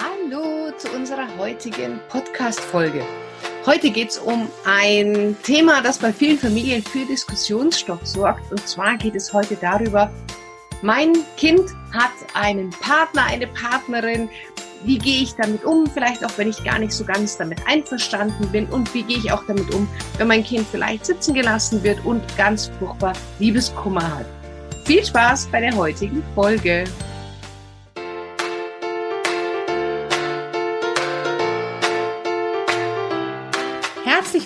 Hallo zu unserer heutigen Podcast-Folge. Heute geht es um ein Thema, das bei vielen Familien für Diskussionsstoff sorgt. Und zwar geht es heute darüber, mein Kind hat einen Partner, eine Partnerin. Wie gehe ich damit um? Vielleicht auch, wenn ich gar nicht so ganz damit einverstanden bin. Und wie gehe ich auch damit um, wenn mein Kind vielleicht sitzen gelassen wird und ganz furchtbar Liebeskummer hat. Viel Spaß bei der heutigen Folge.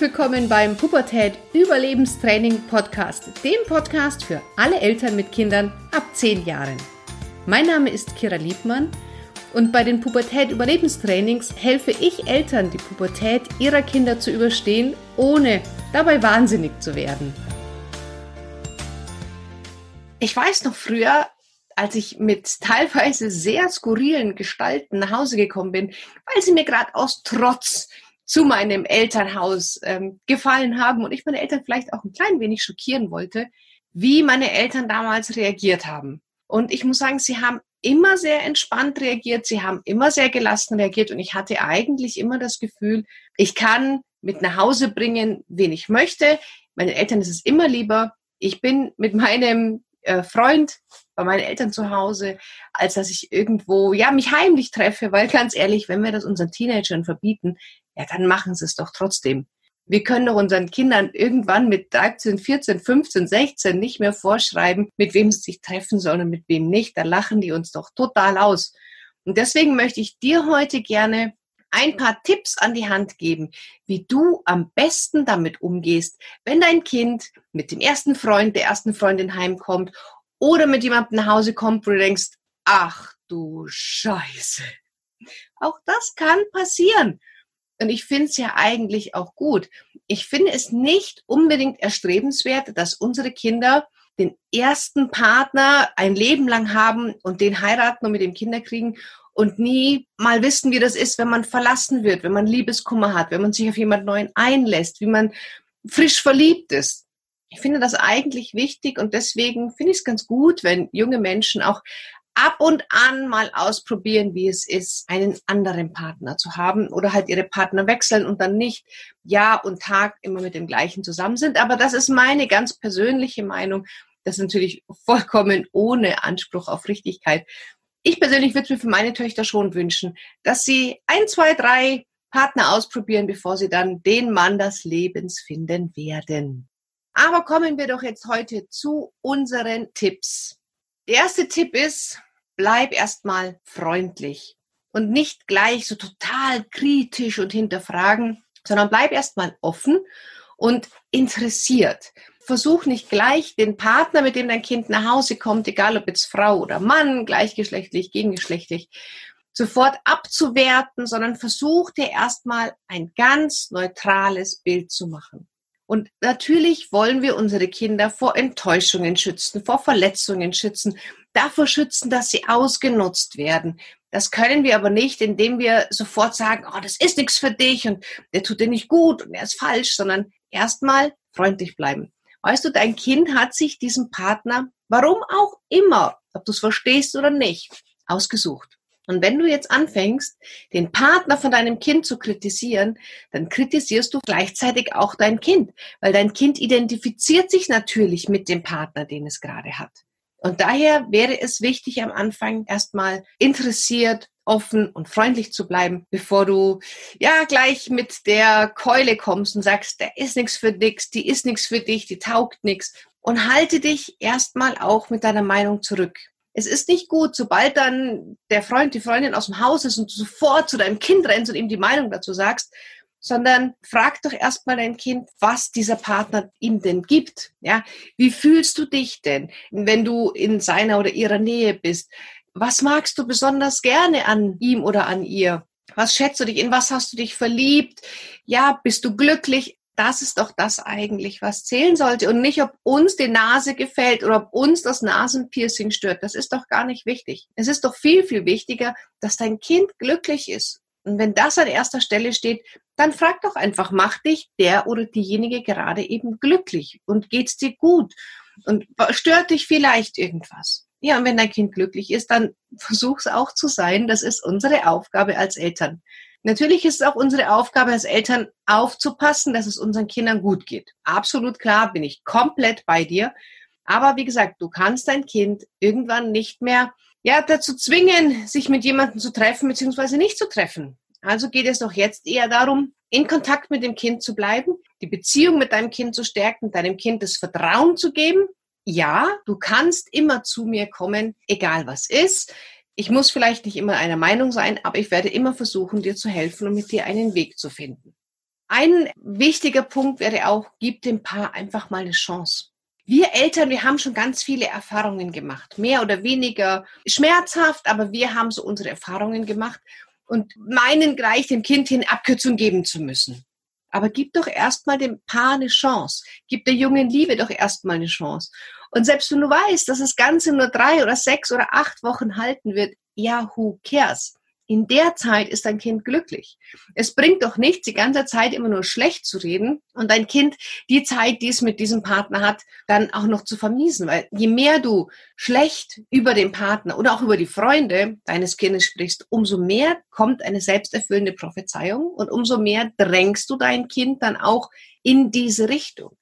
Willkommen beim Pubertät Überlebenstraining Podcast, dem Podcast für alle Eltern mit Kindern ab 10 Jahren. Mein Name ist Kira Liebmann und bei den Pubertät Überlebenstrainings helfe ich Eltern, die Pubertät ihrer Kinder zu überstehen, ohne dabei wahnsinnig zu werden. Ich weiß noch früher, als ich mit teilweise sehr skurrilen Gestalten nach Hause gekommen bin, weil sie mir gerade aus Trotz zu meinem Elternhaus ähm, gefallen haben und ich meine Eltern vielleicht auch ein klein wenig schockieren wollte, wie meine Eltern damals reagiert haben. Und ich muss sagen, sie haben immer sehr entspannt reagiert, sie haben immer sehr gelassen reagiert und ich hatte eigentlich immer das Gefühl, ich kann mit nach Hause bringen, wen ich möchte. Meinen Eltern ist es immer lieber. Ich bin mit meinem äh, Freund bei meinen Eltern zu Hause, als dass ich irgendwo, ja, mich heimlich treffe, weil ganz ehrlich, wenn wir das unseren Teenagern verbieten, ja, dann machen sie es doch trotzdem. Wir können doch unseren Kindern irgendwann mit 13, 14, 15, 16 nicht mehr vorschreiben, mit wem sie sich treffen sollen und mit wem nicht. Da lachen die uns doch total aus. Und deswegen möchte ich dir heute gerne ein paar Tipps an die Hand geben, wie du am besten damit umgehst, wenn dein Kind mit dem ersten Freund, der ersten Freundin heimkommt oder mit jemandem nach Hause kommt, wo du denkst, ach du Scheiße. Auch das kann passieren. Und ich finde es ja eigentlich auch gut. Ich finde es nicht unbedingt erstrebenswert, dass unsere Kinder den ersten Partner ein Leben lang haben und den heiraten und mit dem Kinder kriegen und nie mal wissen, wie das ist, wenn man verlassen wird, wenn man Liebeskummer hat, wenn man sich auf jemand Neuen einlässt, wie man frisch verliebt ist. Ich finde das eigentlich wichtig und deswegen finde ich es ganz gut, wenn junge Menschen auch ab und an mal ausprobieren, wie es ist, einen anderen Partner zu haben oder halt ihre Partner wechseln und dann nicht Jahr und Tag immer mit dem gleichen zusammen sind. Aber das ist meine ganz persönliche Meinung. Das ist natürlich vollkommen ohne Anspruch auf Richtigkeit. Ich persönlich würde mir für meine Töchter schon wünschen, dass sie ein, zwei, drei Partner ausprobieren, bevor sie dann den Mann des Lebens finden werden. Aber kommen wir doch jetzt heute zu unseren Tipps. Der erste Tipp ist, bleib erstmal freundlich und nicht gleich so total kritisch und hinterfragen, sondern bleib erstmal offen und interessiert. Versuch nicht gleich den Partner, mit dem dein Kind nach Hause kommt, egal ob jetzt Frau oder Mann, gleichgeschlechtlich, gegengeschlechtlich, sofort abzuwerten, sondern versuch dir erstmal ein ganz neutrales Bild zu machen. Und natürlich wollen wir unsere Kinder vor Enttäuschungen schützen, vor Verletzungen schützen, davor schützen, dass sie ausgenutzt werden. Das können wir aber nicht, indem wir sofort sagen, oh, das ist nichts für dich und der tut dir nicht gut und er ist falsch, sondern erstmal freundlich bleiben. Weißt du, dein Kind hat sich diesen Partner, warum auch immer, ob du es verstehst oder nicht, ausgesucht. Und wenn du jetzt anfängst, den Partner von deinem Kind zu kritisieren, dann kritisierst du gleichzeitig auch dein Kind, weil dein Kind identifiziert sich natürlich mit dem Partner, den es gerade hat. Und daher wäre es wichtig, am Anfang erstmal interessiert, offen und freundlich zu bleiben, bevor du ja gleich mit der Keule kommst und sagst, der ist nichts für dich, die ist nichts für dich, die taugt nichts. Und halte dich erstmal auch mit deiner Meinung zurück es ist nicht gut, sobald dann der Freund, die Freundin aus dem Haus ist und du sofort zu deinem Kind rennst und ihm die Meinung dazu sagst, sondern frag doch erstmal dein Kind, was dieser Partner ihm denn gibt. Ja, wie fühlst du dich denn, wenn du in seiner oder ihrer Nähe bist? Was magst du besonders gerne an ihm oder an ihr? Was schätzt du dich? In was hast du dich verliebt? Ja, bist du glücklich? Das ist doch das eigentlich, was zählen sollte und nicht, ob uns die Nase gefällt oder ob uns das Nasenpiercing stört. Das ist doch gar nicht wichtig. Es ist doch viel, viel wichtiger, dass dein Kind glücklich ist. Und wenn das an erster Stelle steht, dann frag doch einfach, macht dich der oder diejenige gerade eben glücklich und geht's dir gut und stört dich vielleicht irgendwas? Ja, und wenn dein Kind glücklich ist, dann versuch es auch zu sein. Das ist unsere Aufgabe als Eltern. Natürlich ist es auch unsere Aufgabe als Eltern aufzupassen, dass es unseren Kindern gut geht. Absolut klar, bin ich komplett bei dir. Aber wie gesagt, du kannst dein Kind irgendwann nicht mehr ja, dazu zwingen, sich mit jemandem zu treffen bzw. nicht zu treffen. Also geht es doch jetzt eher darum, in Kontakt mit dem Kind zu bleiben, die Beziehung mit deinem Kind zu stärken, deinem Kind das Vertrauen zu geben. Ja, du kannst immer zu mir kommen, egal was ist. Ich muss vielleicht nicht immer einer Meinung sein, aber ich werde immer versuchen, dir zu helfen und mit dir einen Weg zu finden. Ein wichtiger Punkt wäre auch, gib dem Paar einfach mal eine Chance. Wir Eltern, wir haben schon ganz viele Erfahrungen gemacht, mehr oder weniger schmerzhaft, aber wir haben so unsere Erfahrungen gemacht und meinen gleich dem Kind hin Abkürzung geben zu müssen. Aber gib doch erstmal dem Paar eine Chance. Gib der jungen Liebe doch erstmal eine Chance. Und selbst wenn du weißt, dass das Ganze nur drei oder sechs oder acht Wochen halten wird, ja, who cares? In der Zeit ist dein Kind glücklich. Es bringt doch nichts, die ganze Zeit immer nur schlecht zu reden und dein Kind die Zeit, die es mit diesem Partner hat, dann auch noch zu vermiesen. Weil je mehr du schlecht über den Partner oder auch über die Freunde deines Kindes sprichst, umso mehr kommt eine selbsterfüllende Prophezeiung und umso mehr drängst du dein Kind dann auch in diese Richtung.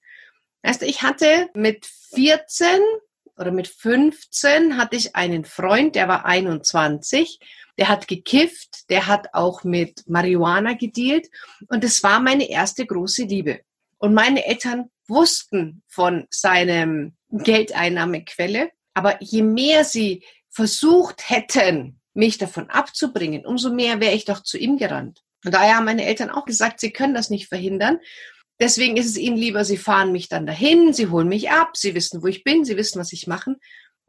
Weißt du, ich hatte mit 14 oder mit 15 hatte ich einen Freund, der war 21 der hat gekifft, der hat auch mit Marihuana gedealt und es war meine erste große Liebe. Und meine Eltern wussten von seinem Geldeinnahmequelle, aber je mehr sie versucht hätten, mich davon abzubringen, umso mehr wäre ich doch zu ihm gerannt. Und daher haben meine Eltern auch gesagt, sie können das nicht verhindern. Deswegen ist es ihnen lieber, sie fahren mich dann dahin, sie holen mich ab, sie wissen, wo ich bin, sie wissen, was ich machen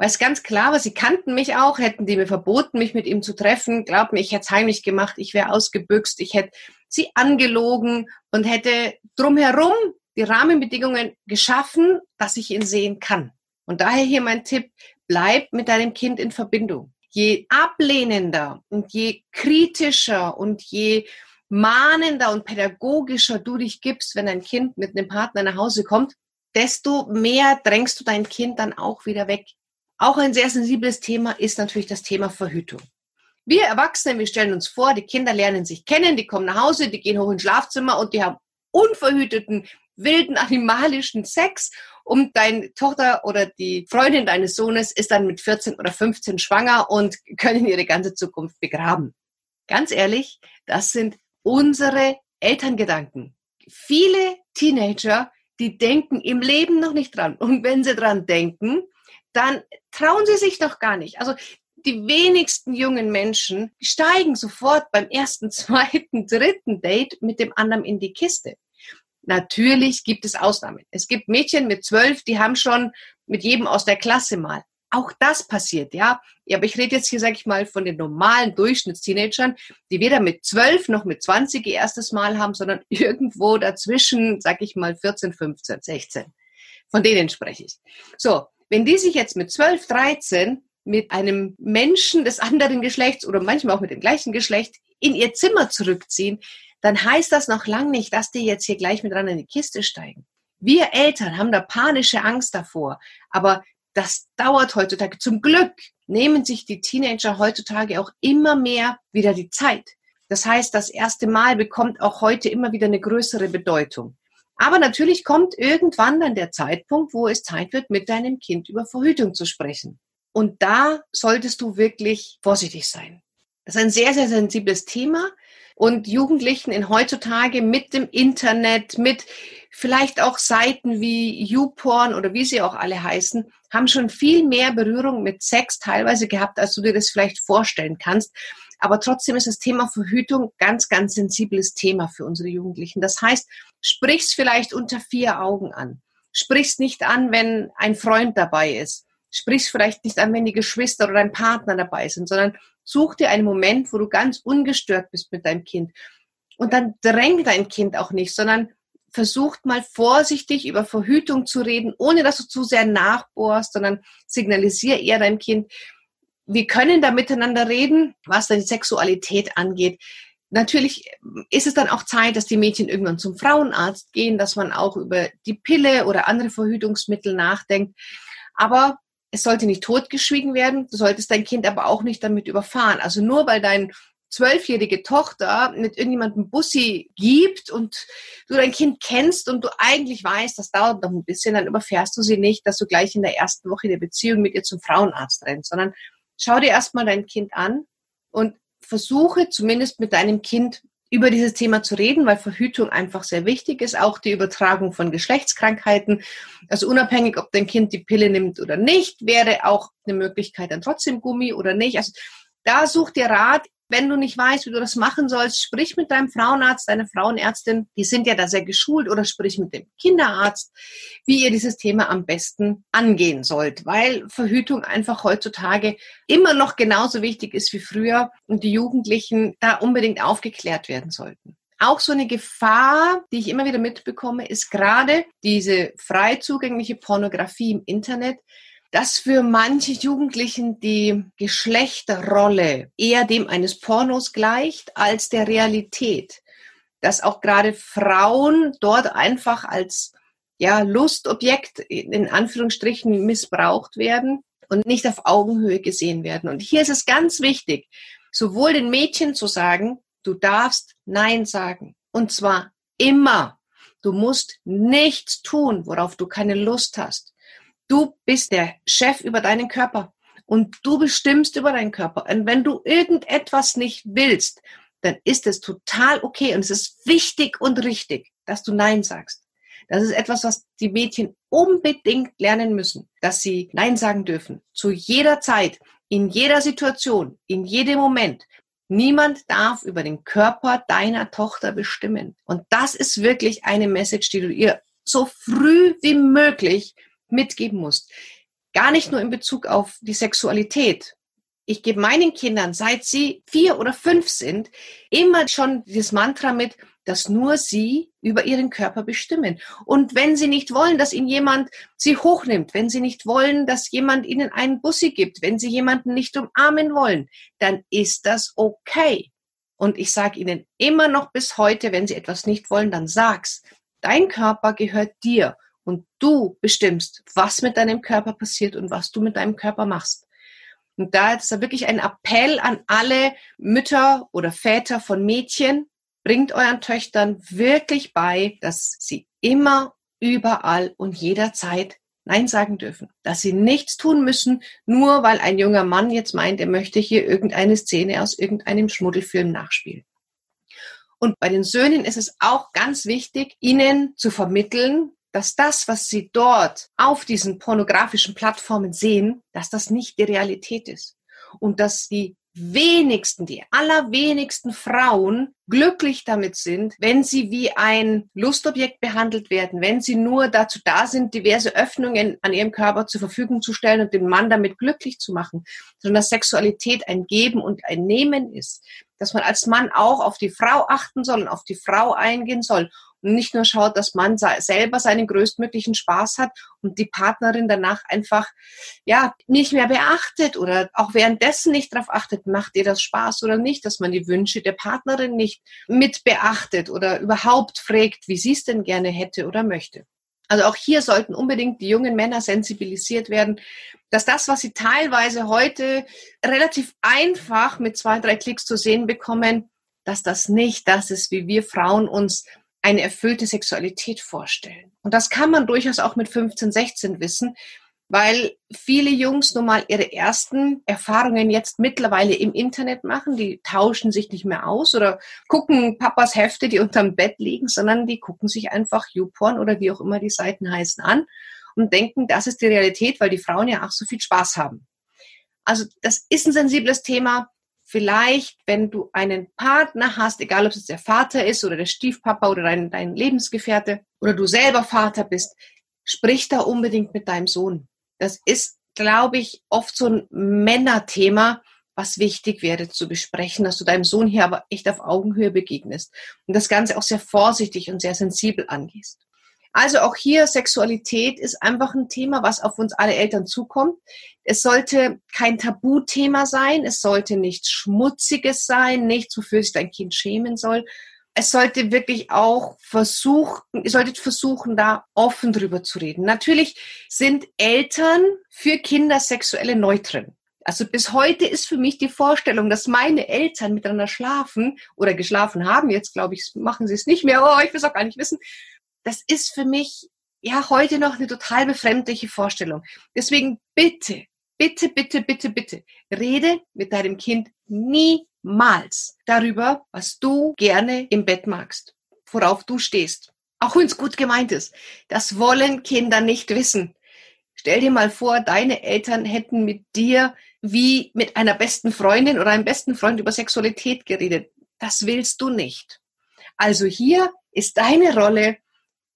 weil es ganz klar war, sie kannten mich auch, hätten die mir verboten, mich mit ihm zu treffen. Glaub mir, ich hätte es heimlich gemacht, ich wäre ausgebüxt, ich hätte sie angelogen und hätte drumherum die Rahmenbedingungen geschaffen, dass ich ihn sehen kann. Und daher hier mein Tipp, bleib mit deinem Kind in Verbindung. Je ablehnender und je kritischer und je mahnender und pädagogischer du dich gibst, wenn ein Kind mit einem Partner nach Hause kommt, desto mehr drängst du dein Kind dann auch wieder weg. Auch ein sehr sensibles Thema ist natürlich das Thema Verhütung. Wir Erwachsene, wir stellen uns vor, die Kinder lernen sich kennen, die kommen nach Hause, die gehen hoch ins Schlafzimmer und die haben unverhüteten, wilden, animalischen Sex und deine Tochter oder die Freundin deines Sohnes ist dann mit 14 oder 15 schwanger und können ihre ganze Zukunft begraben. Ganz ehrlich, das sind unsere Elterngedanken. Viele Teenager, die denken im Leben noch nicht dran. Und wenn sie dran denken, dann trauen sie sich doch gar nicht. Also die wenigsten jungen Menschen steigen sofort beim ersten, zweiten, dritten Date mit dem anderen in die Kiste. Natürlich gibt es Ausnahmen. Es gibt Mädchen mit zwölf, die haben schon mit jedem aus der Klasse mal. Auch das passiert, ja. ja aber ich rede jetzt hier, sag ich mal, von den normalen Durchschnittsteenagern, die weder mit zwölf noch mit zwanzig ihr erstes Mal haben, sondern irgendwo dazwischen, sag ich mal, 14, 15, 16. Von denen spreche ich. So, wenn die sich jetzt mit 12, 13 mit einem Menschen des anderen Geschlechts oder manchmal auch mit dem gleichen Geschlecht in ihr Zimmer zurückziehen, dann heißt das noch lange nicht, dass die jetzt hier gleich mit ran in die Kiste steigen. Wir Eltern haben da panische Angst davor, aber das dauert heutzutage. Zum Glück nehmen sich die Teenager heutzutage auch immer mehr wieder die Zeit. Das heißt, das erste Mal bekommt auch heute immer wieder eine größere Bedeutung. Aber natürlich kommt irgendwann dann der Zeitpunkt, wo es Zeit wird, mit deinem Kind über Verhütung zu sprechen. Und da solltest du wirklich vorsichtig sein. Das ist ein sehr, sehr sensibles Thema. Und Jugendlichen in heutzutage mit dem Internet, mit vielleicht auch Seiten wie YouPorn oder wie sie auch alle heißen, haben schon viel mehr Berührung mit Sex teilweise gehabt, als du dir das vielleicht vorstellen kannst. Aber trotzdem ist das Thema Verhütung ganz, ganz sensibles Thema für unsere Jugendlichen. Das heißt, sprich's vielleicht unter vier Augen an. Sprich's nicht an, wenn ein Freund dabei ist. Sprich's vielleicht nicht an, wenn die Geschwister oder dein Partner dabei sind, sondern such dir einen Moment, wo du ganz ungestört bist mit deinem Kind. Und dann dräng dein Kind auch nicht, sondern versucht mal vorsichtig über Verhütung zu reden, ohne dass du zu sehr nachbohrst, sondern signalisier eher deinem Kind, wir können da miteinander reden, was die Sexualität angeht. Natürlich ist es dann auch Zeit, dass die Mädchen irgendwann zum Frauenarzt gehen, dass man auch über die Pille oder andere Verhütungsmittel nachdenkt. Aber es sollte nicht totgeschwiegen werden, du solltest dein Kind aber auch nicht damit überfahren. Also nur weil dein zwölfjährige Tochter mit irgendjemandem Bussi gibt und du dein Kind kennst und du eigentlich weißt, das dauert noch ein bisschen, dann überfährst du sie nicht, dass du gleich in der ersten Woche der Beziehung mit ihr zum Frauenarzt rennst, sondern schau dir erstmal dein Kind an und versuche zumindest mit deinem Kind über dieses Thema zu reden, weil Verhütung einfach sehr wichtig ist, auch die Übertragung von Geschlechtskrankheiten. Also unabhängig, ob dein Kind die Pille nimmt oder nicht, wäre auch eine Möglichkeit dann trotzdem Gummi oder nicht. Also da such dir Rat wenn du nicht weißt, wie du das machen sollst, sprich mit deinem Frauenarzt, deiner Frauenärztin, die sind ja da sehr geschult, oder sprich mit dem Kinderarzt, wie ihr dieses Thema am besten angehen sollt, weil Verhütung einfach heutzutage immer noch genauso wichtig ist wie früher und die Jugendlichen da unbedingt aufgeklärt werden sollten. Auch so eine Gefahr, die ich immer wieder mitbekomme, ist gerade diese frei zugängliche Pornografie im Internet, dass für manche Jugendlichen die Geschlechterrolle eher dem eines Pornos gleicht als der Realität. Dass auch gerade Frauen dort einfach als ja, Lustobjekt in Anführungsstrichen missbraucht werden und nicht auf Augenhöhe gesehen werden. Und hier ist es ganz wichtig, sowohl den Mädchen zu sagen, du darfst Nein sagen. Und zwar immer. Du musst nichts tun, worauf du keine Lust hast. Du bist der Chef über deinen Körper und du bestimmst über deinen Körper. Und wenn du irgendetwas nicht willst, dann ist es total okay und es ist wichtig und richtig, dass du Nein sagst. Das ist etwas, was die Mädchen unbedingt lernen müssen, dass sie Nein sagen dürfen. Zu jeder Zeit, in jeder Situation, in jedem Moment. Niemand darf über den Körper deiner Tochter bestimmen. Und das ist wirklich eine Message, die du ihr so früh wie möglich mitgeben musst. Gar nicht nur in Bezug auf die Sexualität. Ich gebe meinen Kindern, seit sie vier oder fünf sind, immer schon dieses Mantra mit, dass nur sie über ihren Körper bestimmen. Und wenn sie nicht wollen, dass ihnen jemand sie hochnimmt, wenn sie nicht wollen, dass jemand ihnen einen Bussi gibt, wenn sie jemanden nicht umarmen wollen, dann ist das okay. Und ich sage ihnen immer noch bis heute, wenn sie etwas nicht wollen, dann sag's. Dein Körper gehört dir und du bestimmst, was mit deinem Körper passiert und was du mit deinem Körper machst. Und da ist da wirklich ein Appell an alle Mütter oder Väter von Mädchen, bringt euren Töchtern wirklich bei, dass sie immer, überall und jederzeit Nein sagen dürfen. Dass sie nichts tun müssen, nur weil ein junger Mann jetzt meint, er möchte hier irgendeine Szene aus irgendeinem Schmuddelfilm nachspielen. Und bei den Söhnen ist es auch ganz wichtig, ihnen zu vermitteln, dass das, was sie dort auf diesen pornografischen Plattformen sehen, dass das nicht die Realität ist. Und dass die wenigsten, die allerwenigsten Frauen glücklich damit sind, wenn sie wie ein Lustobjekt behandelt werden, wenn sie nur dazu da sind, diverse Öffnungen an ihrem Körper zur Verfügung zu stellen und den Mann damit glücklich zu machen, sondern dass Sexualität ein Geben und ein Nehmen ist, dass man als Mann auch auf die Frau achten soll und auf die Frau eingehen soll und nicht nur schaut, dass man selber seinen größtmöglichen Spaß hat und die Partnerin danach einfach ja nicht mehr beachtet oder auch währenddessen nicht darauf achtet, macht ihr das Spaß oder nicht, dass man die Wünsche der Partnerin nicht mit beachtet oder überhaupt fragt, wie sie es denn gerne hätte oder möchte. Also auch hier sollten unbedingt die jungen Männer sensibilisiert werden, dass das, was sie teilweise heute relativ einfach mit zwei, drei Klicks zu sehen bekommen, dass das nicht das ist, wie wir Frauen uns eine erfüllte Sexualität vorstellen. Und das kann man durchaus auch mit 15, 16 wissen, weil viele Jungs nun mal ihre ersten Erfahrungen jetzt mittlerweile im Internet machen. Die tauschen sich nicht mehr aus oder gucken Papas Hefte, die unterm Bett liegen, sondern die gucken sich einfach YouPorn oder wie auch immer die Seiten heißen an und denken, das ist die Realität, weil die Frauen ja auch so viel Spaß haben. Also das ist ein sensibles Thema vielleicht, wenn du einen Partner hast, egal ob es der Vater ist oder der Stiefpapa oder dein, dein Lebensgefährte oder du selber Vater bist, sprich da unbedingt mit deinem Sohn. Das ist, glaube ich, oft so ein Männerthema, was wichtig wäre zu besprechen, dass du deinem Sohn hier aber echt auf Augenhöhe begegnest und das Ganze auch sehr vorsichtig und sehr sensibel angehst. Also auch hier Sexualität ist einfach ein Thema, was auf uns alle Eltern zukommt. Es sollte kein Tabuthema sein, es sollte nichts Schmutziges sein, nichts, wofür sich dein Kind schämen soll, es sollte wirklich auch versuchen, ihr solltet versuchen, da offen drüber zu reden. Natürlich sind Eltern für Kinder sexuelle Neutren. Also bis heute ist für mich die Vorstellung, dass meine Eltern miteinander schlafen oder geschlafen haben, jetzt glaube ich, machen sie es nicht mehr, oh, ich will es auch gar nicht wissen. Das ist für mich ja heute noch eine total befremdliche Vorstellung. Deswegen bitte, bitte, bitte, bitte, bitte, rede mit deinem Kind niemals darüber, was du gerne im Bett magst, worauf du stehst. Auch wenn es gut gemeint ist. Das wollen Kinder nicht wissen. Stell dir mal vor, deine Eltern hätten mit dir wie mit einer besten Freundin oder einem besten Freund über Sexualität geredet. Das willst du nicht. Also hier ist deine Rolle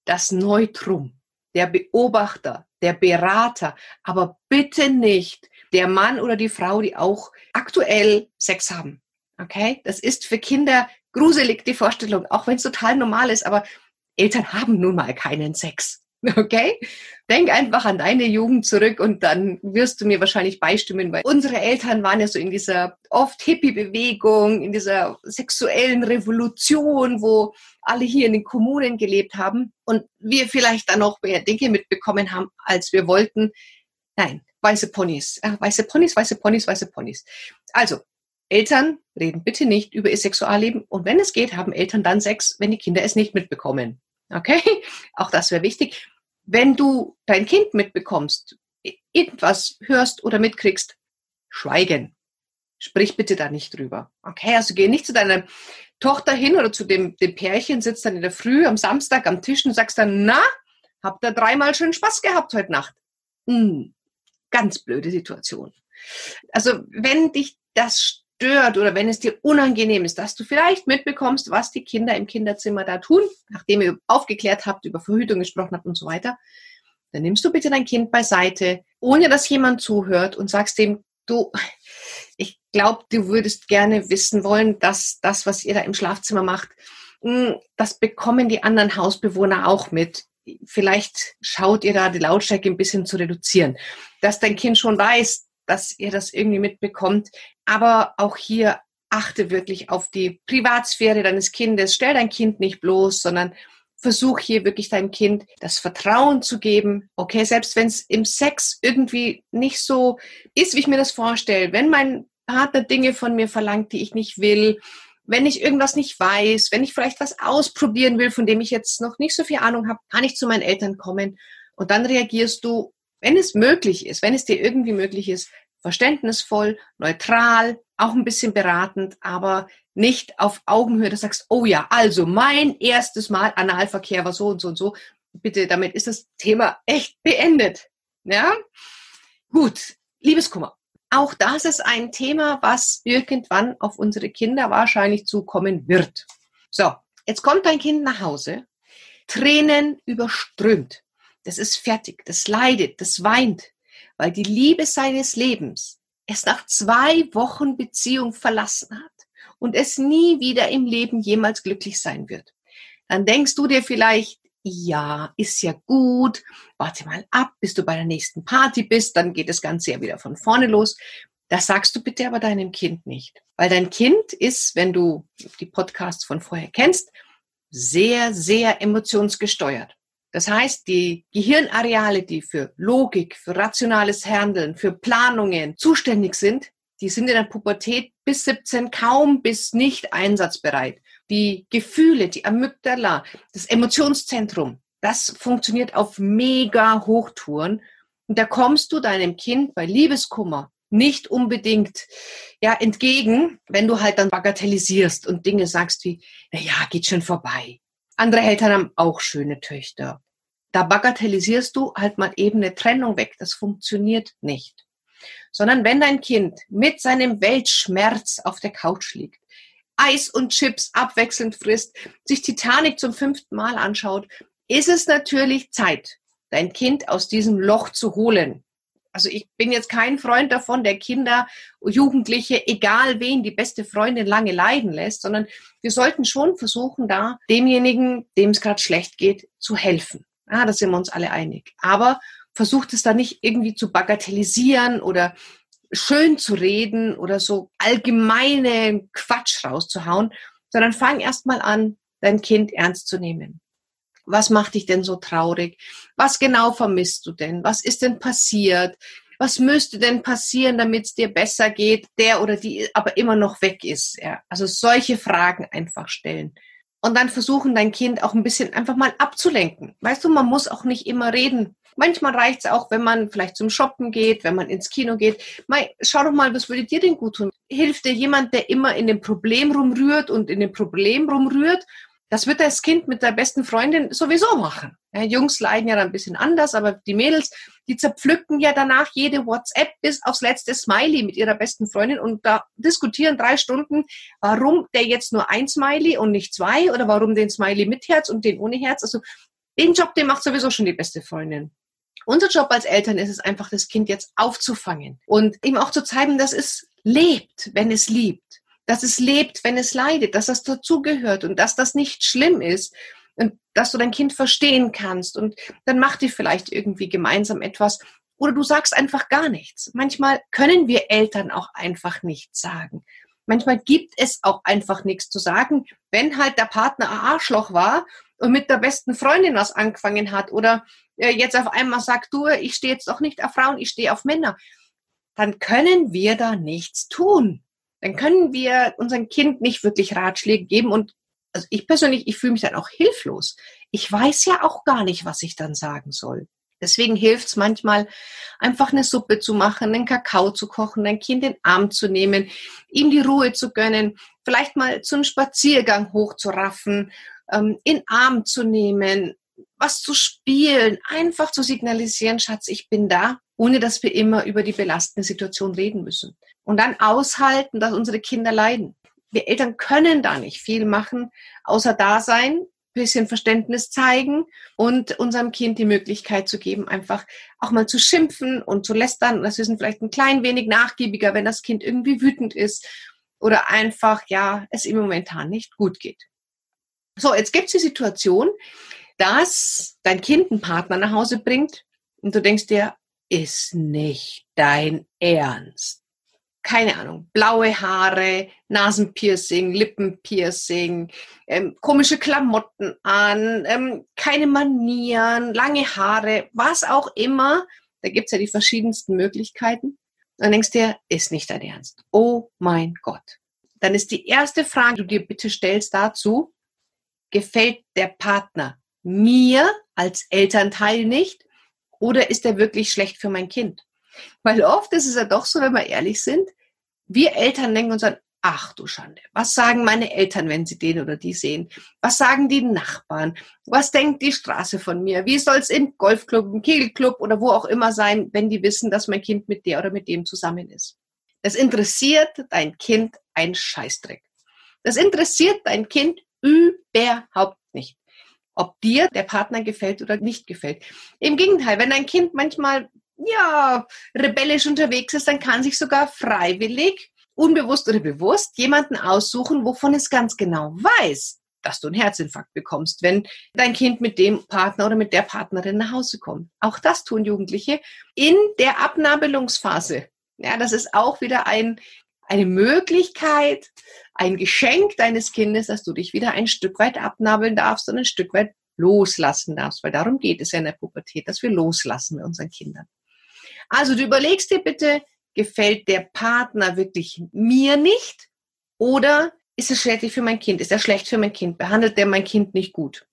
das Neutrum, der Beobachter, der Berater, aber bitte nicht der Mann oder die Frau, die auch aktuell Sex haben. Okay? Das ist für Kinder gruselig, die Vorstellung, auch wenn es total normal ist, aber Eltern haben nun mal keinen Sex. Okay? Denk einfach an deine Jugend zurück und dann wirst du mir wahrscheinlich beistimmen, weil unsere Eltern waren ja so in dieser oft Hippie-Bewegung, in dieser sexuellen Revolution, wo alle hier in den Kommunen gelebt haben und wir vielleicht dann noch mehr Dinge mitbekommen haben, als wir wollten. Nein, weiße Ponys, weiße Ponys, weiße Ponys, weiße Ponys. Also, Eltern reden bitte nicht über ihr Sexualleben und wenn es geht, haben Eltern dann Sex, wenn die Kinder es nicht mitbekommen. Okay? Auch das wäre wichtig. Wenn du dein Kind mitbekommst, irgendwas hörst oder mitkriegst, schweigen. Sprich bitte da nicht drüber. Okay? Also geh nicht zu deiner Tochter hin oder zu dem, dem Pärchen, sitzt dann in der Früh am Samstag am Tisch und sagst dann, na, habt ihr dreimal schön Spaß gehabt heute Nacht? Hm, ganz blöde Situation. Also wenn dich das stört oder wenn es dir unangenehm ist, dass du vielleicht mitbekommst, was die Kinder im Kinderzimmer da tun, nachdem ihr aufgeklärt habt, über Verhütung gesprochen habt und so weiter, dann nimmst du bitte dein Kind beiseite, ohne dass jemand zuhört und sagst dem, du, ich glaube, du würdest gerne wissen wollen, dass das, was ihr da im Schlafzimmer macht, hm, das bekommen die anderen Hausbewohner auch mit. Vielleicht schaut ihr da die Lautstärke ein bisschen zu reduzieren, dass dein Kind schon weiß, dass ihr das irgendwie mitbekommt. Aber auch hier achte wirklich auf die Privatsphäre deines Kindes. Stell dein Kind nicht bloß, sondern versuch hier wirklich deinem Kind das Vertrauen zu geben. Okay, selbst wenn es im Sex irgendwie nicht so ist, wie ich mir das vorstelle, wenn mein Partner Dinge von mir verlangt, die ich nicht will, wenn ich irgendwas nicht weiß, wenn ich vielleicht was ausprobieren will, von dem ich jetzt noch nicht so viel Ahnung habe, kann ich zu meinen Eltern kommen und dann reagierst du wenn es möglich ist, wenn es dir irgendwie möglich ist, verständnisvoll, neutral, auch ein bisschen beratend, aber nicht auf Augenhöhe, du sagst, oh ja, also mein erstes Mal Analverkehr war so und so und so. Bitte, damit ist das Thema echt beendet. Ja? Gut, Liebeskummer. Auch das ist ein Thema, was irgendwann auf unsere Kinder wahrscheinlich zukommen wird. So, jetzt kommt dein Kind nach Hause, Tränen überströmt. Das ist fertig, das leidet, das weint, weil die Liebe seines Lebens es nach zwei Wochen Beziehung verlassen hat und es nie wieder im Leben jemals glücklich sein wird. Dann denkst du dir vielleicht, ja, ist ja gut, warte mal ab, bis du bei der nächsten Party bist, dann geht das Ganze ja wieder von vorne los. Das sagst du bitte aber deinem Kind nicht, weil dein Kind ist, wenn du die Podcasts von vorher kennst, sehr, sehr emotionsgesteuert. Das heißt, die Gehirnareale, die für Logik, für rationales Handeln, für Planungen zuständig sind, die sind in der Pubertät bis 17 kaum bis nicht einsatzbereit. Die Gefühle, die Amygdala, das Emotionszentrum, das funktioniert auf mega Hochtouren. Und da kommst du deinem Kind bei Liebeskummer nicht unbedingt ja entgegen, wenn du halt dann bagatellisierst und Dinge sagst wie, na ja, geht schon vorbei. Andere Eltern haben auch schöne Töchter da bagatellisierst du halt mal eben eine Trennung weg. Das funktioniert nicht. Sondern wenn dein Kind mit seinem Weltschmerz auf der Couch liegt, Eis und Chips abwechselnd frisst, sich Titanic zum fünften Mal anschaut, ist es natürlich Zeit, dein Kind aus diesem Loch zu holen. Also ich bin jetzt kein Freund davon, der Kinder, Jugendliche, egal wen, die beste Freundin lange leiden lässt, sondern wir sollten schon versuchen, da demjenigen, dem es gerade schlecht geht, zu helfen. Ja, da sind wir uns alle einig. Aber versucht es da nicht irgendwie zu bagatellisieren oder schön zu reden oder so allgemeine Quatsch rauszuhauen, sondern fang erst mal an, dein Kind ernst zu nehmen. Was macht dich denn so traurig? Was genau vermisst du denn? Was ist denn passiert? Was müsste denn passieren, damit es dir besser geht, der oder die aber immer noch weg ist? Ja, also solche Fragen einfach stellen und dann versuchen, dein Kind auch ein bisschen einfach mal abzulenken. Weißt du, man muss auch nicht immer reden. Manchmal reicht es auch, wenn man vielleicht zum Shoppen geht, wenn man ins Kino geht. Mal, schau doch mal, was würde dir denn gut tun? Hilft dir jemand, der immer in dem Problem rumrührt und in dem Problem rumrührt das wird das Kind mit der besten Freundin sowieso machen. Ja, Jungs leiden ja dann ein bisschen anders, aber die Mädels, die zerpflücken ja danach jede WhatsApp bis aufs letzte Smiley mit ihrer besten Freundin und da diskutieren drei Stunden, warum der jetzt nur ein Smiley und nicht zwei oder warum den Smiley mit Herz und den ohne Herz. Also den Job, den macht sowieso schon die beste Freundin. Unser Job als Eltern ist es einfach, das Kind jetzt aufzufangen und ihm auch zu zeigen, dass es lebt, wenn es liebt dass es lebt, wenn es leidet, dass das dazugehört und dass das nicht schlimm ist und dass du dein Kind verstehen kannst und dann macht ihr vielleicht irgendwie gemeinsam etwas oder du sagst einfach gar nichts. Manchmal können wir Eltern auch einfach nichts sagen. Manchmal gibt es auch einfach nichts zu sagen, wenn halt der Partner ein Arschloch war und mit der besten Freundin was angefangen hat oder äh, jetzt auf einmal sagt, du, ich stehe jetzt doch nicht auf Frauen, ich stehe auf Männer. Dann können wir da nichts tun dann können wir unserem Kind nicht wirklich Ratschläge geben und also ich persönlich, ich fühle mich dann auch hilflos. Ich weiß ja auch gar nicht, was ich dann sagen soll. Deswegen hilft es manchmal, einfach eine Suppe zu machen, einen Kakao zu kochen, dein Kind in den Arm zu nehmen, ihm die Ruhe zu gönnen, vielleicht mal zum Spaziergang hochzuraffen, ähm, in Arm zu nehmen, was zu spielen, einfach zu signalisieren, Schatz, ich bin da, ohne dass wir immer über die belastende Situation reden müssen. Und dann aushalten, dass unsere Kinder leiden. Wir Eltern können da nicht viel machen, außer da sein, bisschen Verständnis zeigen und unserem Kind die Möglichkeit zu geben, einfach auch mal zu schimpfen und zu lästern. Das ist vielleicht ein klein wenig nachgiebiger, wenn das Kind irgendwie wütend ist oder einfach, ja, es ihm momentan nicht gut geht. So, jetzt gibt es die Situation, dass dein Kind einen Partner nach Hause bringt und du denkst dir, ist nicht dein Ernst. Keine Ahnung, blaue Haare, Nasenpiercing, Lippenpiercing, ähm, komische Klamotten an, ähm, keine Manieren, lange Haare, was auch immer. Da gibt's ja die verschiedensten Möglichkeiten. Dann denkst du dir, ist nicht dein Ernst. Oh mein Gott. Dann ist die erste Frage, die du dir bitte stellst dazu, gefällt der Partner mir als Elternteil nicht oder ist er wirklich schlecht für mein Kind? Weil oft ist es ja doch so, wenn wir ehrlich sind, wir Eltern denken uns dann, ach du Schande, was sagen meine Eltern, wenn sie den oder die sehen? Was sagen die Nachbarn? Was denkt die Straße von mir? Wie soll es im Golfclub, im Kegelclub oder wo auch immer sein, wenn die wissen, dass mein Kind mit der oder mit dem zusammen ist? Das interessiert dein Kind ein Scheißdreck. Das interessiert dein Kind überhaupt ob dir der Partner gefällt oder nicht gefällt. Im Gegenteil, wenn dein Kind manchmal ja rebellisch unterwegs ist, dann kann sich sogar freiwillig, unbewusst oder bewusst jemanden aussuchen, wovon es ganz genau weiß, dass du einen Herzinfarkt bekommst, wenn dein Kind mit dem Partner oder mit der Partnerin nach Hause kommt. Auch das tun Jugendliche in der Abnabelungsphase. Ja, das ist auch wieder ein, eine Möglichkeit, ein Geschenk deines Kindes, dass du dich wieder ein Stück weit abnabeln darfst und ein Stück weit loslassen darfst, weil darum geht es ja in der Pubertät, dass wir loslassen mit unseren Kindern. Also du überlegst dir bitte, gefällt der Partner wirklich mir nicht oder ist es schlecht für mein Kind? Ist er schlecht für mein Kind? Behandelt der mein Kind nicht gut?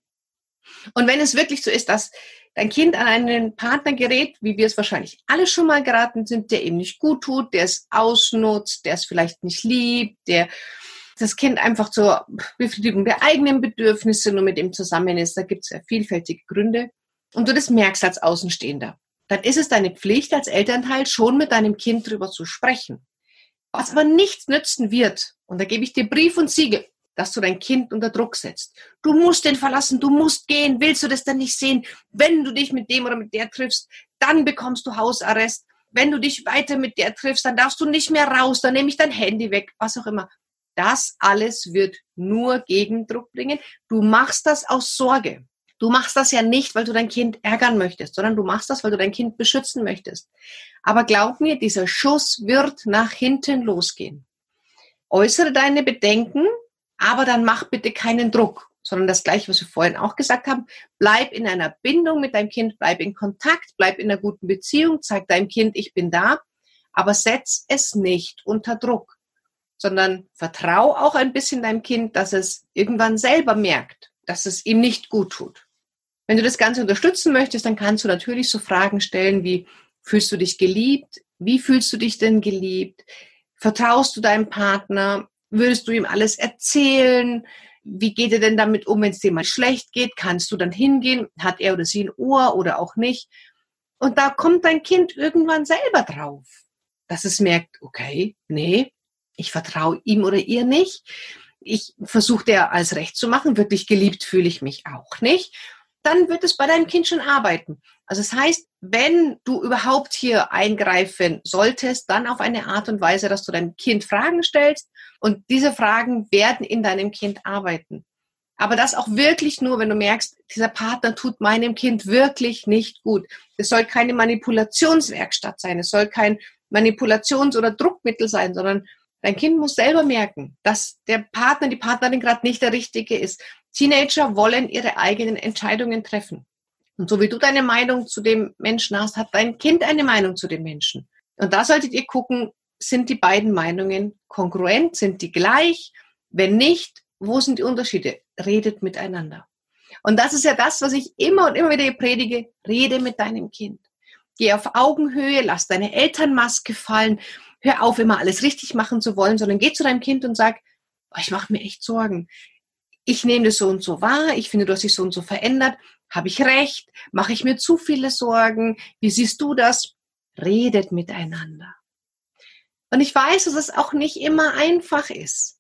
Und wenn es wirklich so ist, dass dein Kind an einen Partner gerät, wie wir es wahrscheinlich alle schon mal geraten sind, der ihm nicht gut tut, der es ausnutzt, der es vielleicht nicht liebt, der das Kind einfach zur Befriedigung der eigenen Bedürfnisse nur mit ihm zusammen ist. Da gibt es ja vielfältige Gründe. Und du das merkst als Außenstehender. Dann ist es deine Pflicht als Elternteil schon mit deinem Kind drüber zu sprechen. Was aber nichts nützen wird, und da gebe ich dir Brief und Siegel, dass du dein Kind unter Druck setzt. Du musst den verlassen, du musst gehen, willst du das dann nicht sehen? Wenn du dich mit dem oder mit der triffst, dann bekommst du Hausarrest. Wenn du dich weiter mit der triffst, dann darfst du nicht mehr raus, dann nehme ich dein Handy weg, was auch immer. Das alles wird nur Gegendruck bringen. Du machst das aus Sorge. Du machst das ja nicht, weil du dein Kind ärgern möchtest, sondern du machst das, weil du dein Kind beschützen möchtest. Aber glaub mir, dieser Schuss wird nach hinten losgehen. Äußere deine Bedenken, aber dann mach bitte keinen Druck. sondern das gleiche, was wir vorhin auch gesagt haben. Bleib in einer Bindung mit deinem Kind, bleib in Kontakt, bleib in einer guten Beziehung, zeig deinem Kind, ich bin da, aber setz es nicht unter Druck, sondern vertrau auch ein bisschen deinem Kind, dass es irgendwann selber merkt, dass es ihm nicht gut tut. Wenn du das Ganze unterstützen möchtest, dann kannst du natürlich so Fragen stellen wie, fühlst du dich geliebt? Wie fühlst du dich denn geliebt? Vertraust du deinem Partner? Würdest du ihm alles erzählen? Wie geht er denn damit um, wenn es dir mal schlecht geht? Kannst du dann hingehen? Hat er oder sie ein Ohr oder auch nicht? Und da kommt dein Kind irgendwann selber drauf, dass es merkt, okay, nee, ich vertraue ihm oder ihr nicht. Ich versuche der als recht zu machen. Wirklich geliebt fühle ich mich auch nicht dann wird es bei deinem Kind schon arbeiten. Also das heißt, wenn du überhaupt hier eingreifen solltest, dann auf eine Art und Weise, dass du deinem Kind Fragen stellst und diese Fragen werden in deinem Kind arbeiten. Aber das auch wirklich nur, wenn du merkst, dieser Partner tut meinem Kind wirklich nicht gut. Es soll keine Manipulationswerkstatt sein. Es soll kein Manipulations- oder Druckmittel sein, sondern dein Kind muss selber merken, dass der Partner, die Partnerin gerade nicht der richtige ist. Teenager wollen ihre eigenen Entscheidungen treffen. Und so wie du deine Meinung zu dem Menschen hast, hat dein Kind eine Meinung zu dem Menschen. Und da solltet ihr gucken, sind die beiden Meinungen kongruent, sind die gleich? Wenn nicht, wo sind die Unterschiede? Redet miteinander. Und das ist ja das, was ich immer und immer wieder predige. Rede mit deinem Kind. Geh auf Augenhöhe, lass deine Elternmaske fallen. Hör auf, immer alles richtig machen zu wollen, sondern geh zu deinem Kind und sag, oh, ich mache mir echt Sorgen ich nehme das so und so wahr, ich finde, du hast dich so und so verändert, habe ich recht, mache ich mir zu viele Sorgen, wie siehst du das? Redet miteinander. Und ich weiß, dass es auch nicht immer einfach ist.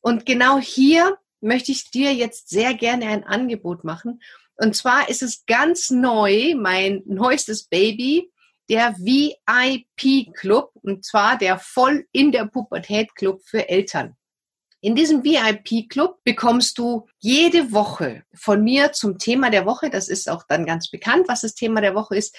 Und genau hier möchte ich dir jetzt sehr gerne ein Angebot machen. Und zwar ist es ganz neu, mein neuestes Baby, der VIP Club, und zwar der voll in der Pubertät Club für Eltern. In diesem VIP-Club bekommst du jede Woche von mir zum Thema der Woche, das ist auch dann ganz bekannt, was das Thema der Woche ist,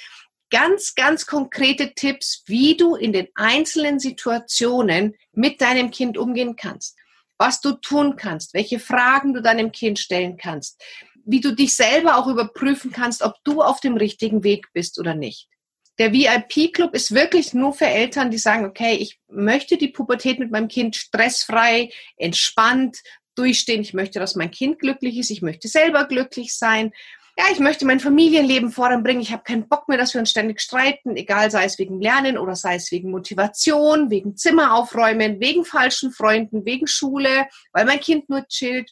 ganz, ganz konkrete Tipps, wie du in den einzelnen Situationen mit deinem Kind umgehen kannst, was du tun kannst, welche Fragen du deinem Kind stellen kannst, wie du dich selber auch überprüfen kannst, ob du auf dem richtigen Weg bist oder nicht. Der VIP-Club ist wirklich nur für Eltern, die sagen, okay, ich möchte die Pubertät mit meinem Kind stressfrei, entspannt durchstehen. Ich möchte, dass mein Kind glücklich ist. Ich möchte selber glücklich sein. Ja, ich möchte mein Familienleben voranbringen. Ich habe keinen Bock mehr, dass wir uns ständig streiten, egal sei es wegen Lernen oder sei es wegen Motivation, wegen Zimmer aufräumen, wegen falschen Freunden, wegen Schule, weil mein Kind nur chillt.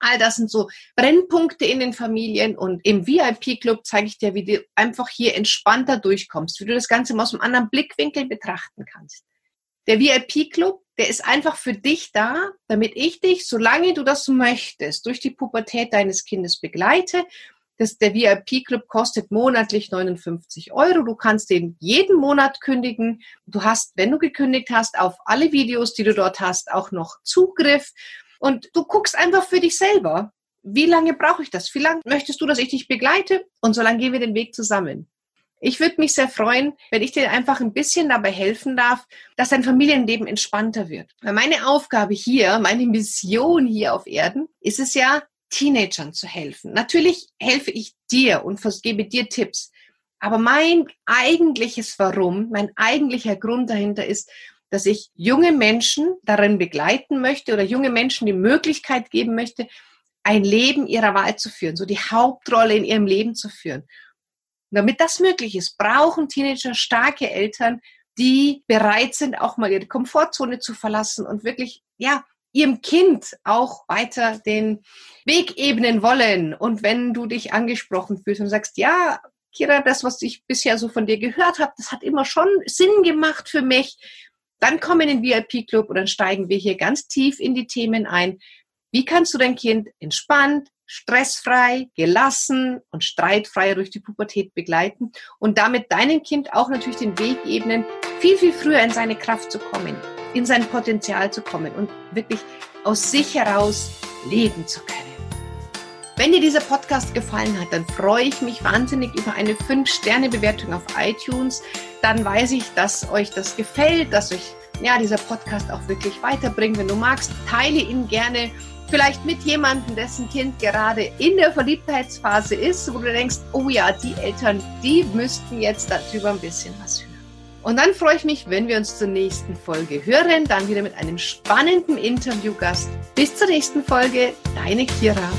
All das sind so Brennpunkte in den Familien und im VIP-Club zeige ich dir, wie du einfach hier entspannter durchkommst, wie du das Ganze mal aus einem anderen Blickwinkel betrachten kannst. Der VIP-Club, der ist einfach für dich da, damit ich dich, solange du das möchtest, durch die Pubertät deines Kindes begleite. Das, der VIP-Club kostet monatlich 59 Euro. Du kannst den jeden Monat kündigen. Du hast, wenn du gekündigt hast, auf alle Videos, die du dort hast, auch noch Zugriff. Und du guckst einfach für dich selber, wie lange brauche ich das? Wie lange möchtest du, dass ich dich begleite? Und so lange gehen wir den Weg zusammen. Ich würde mich sehr freuen, wenn ich dir einfach ein bisschen dabei helfen darf, dass dein Familienleben entspannter wird. Weil meine Aufgabe hier, meine Mission hier auf Erden, ist es ja, Teenagern zu helfen. Natürlich helfe ich dir und gebe dir Tipps. Aber mein eigentliches Warum, mein eigentlicher Grund dahinter ist, dass ich junge Menschen darin begleiten möchte oder junge Menschen die Möglichkeit geben möchte, ein Leben ihrer Wahl zu führen, so die Hauptrolle in ihrem Leben zu führen. Und damit das möglich ist, brauchen Teenager starke Eltern, die bereit sind, auch mal ihre Komfortzone zu verlassen und wirklich, ja, ihrem Kind auch weiter den Weg ebnen wollen. Und wenn du dich angesprochen fühlst und sagst, ja, Kira, das, was ich bisher so von dir gehört habe, das hat immer schon Sinn gemacht für mich. Dann komm in den VIP-Club und dann steigen wir hier ganz tief in die Themen ein. Wie kannst du dein Kind entspannt, stressfrei, gelassen und streitfrei durch die Pubertät begleiten und damit deinem Kind auch natürlich den Weg ebnen, viel, viel früher in seine Kraft zu kommen, in sein Potenzial zu kommen und wirklich aus sich heraus leben zu können. Wenn dir dieser Podcast gefallen hat, dann freue ich mich wahnsinnig über eine 5-Sterne-Bewertung auf iTunes. Dann weiß ich, dass euch das gefällt, dass euch ja, dieser Podcast auch wirklich weiterbringt. Wenn du magst, teile ihn gerne Vielleicht mit jemandem, dessen Kind gerade in der Verliebtheitsphase ist, wo du denkst, oh ja, die Eltern, die müssten jetzt darüber ein bisschen was hören. Und dann freue ich mich, wenn wir uns zur nächsten Folge hören, dann wieder mit einem spannenden Interviewgast. Bis zur nächsten Folge, deine Kira.